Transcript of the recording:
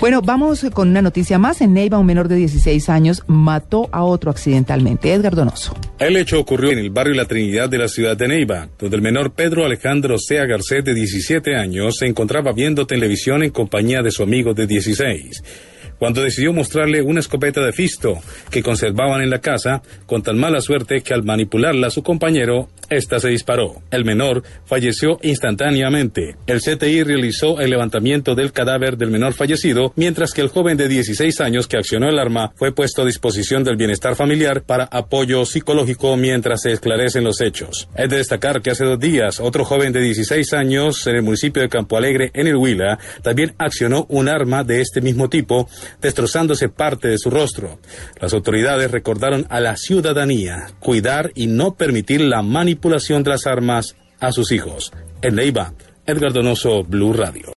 Bueno, vamos con una noticia más. En Neiva, un menor de 16 años mató a otro accidentalmente. Edgar Donoso. El hecho ocurrió en el barrio La Trinidad de la ciudad de Neiva, donde el menor Pedro Alejandro Sea Garcet, de 17 años, se encontraba viendo televisión en compañía de su amigo de 16 cuando decidió mostrarle una escopeta de Fisto que conservaban en la casa, con tan mala suerte que al manipularla su compañero, ésta se disparó. El menor falleció instantáneamente. El CTI realizó el levantamiento del cadáver del menor fallecido, mientras que el joven de 16 años que accionó el arma fue puesto a disposición del bienestar familiar para apoyo psicológico mientras se esclarecen los hechos. Es de destacar que hace dos días otro joven de 16 años en el municipio de Campo Alegre, en el Huila, también accionó un arma de este mismo tipo destrozándose parte de su rostro. Las autoridades recordaron a la ciudadanía cuidar y no permitir la manipulación de las armas a sus hijos. En Neiva, Edgar Donoso, Blue Radio.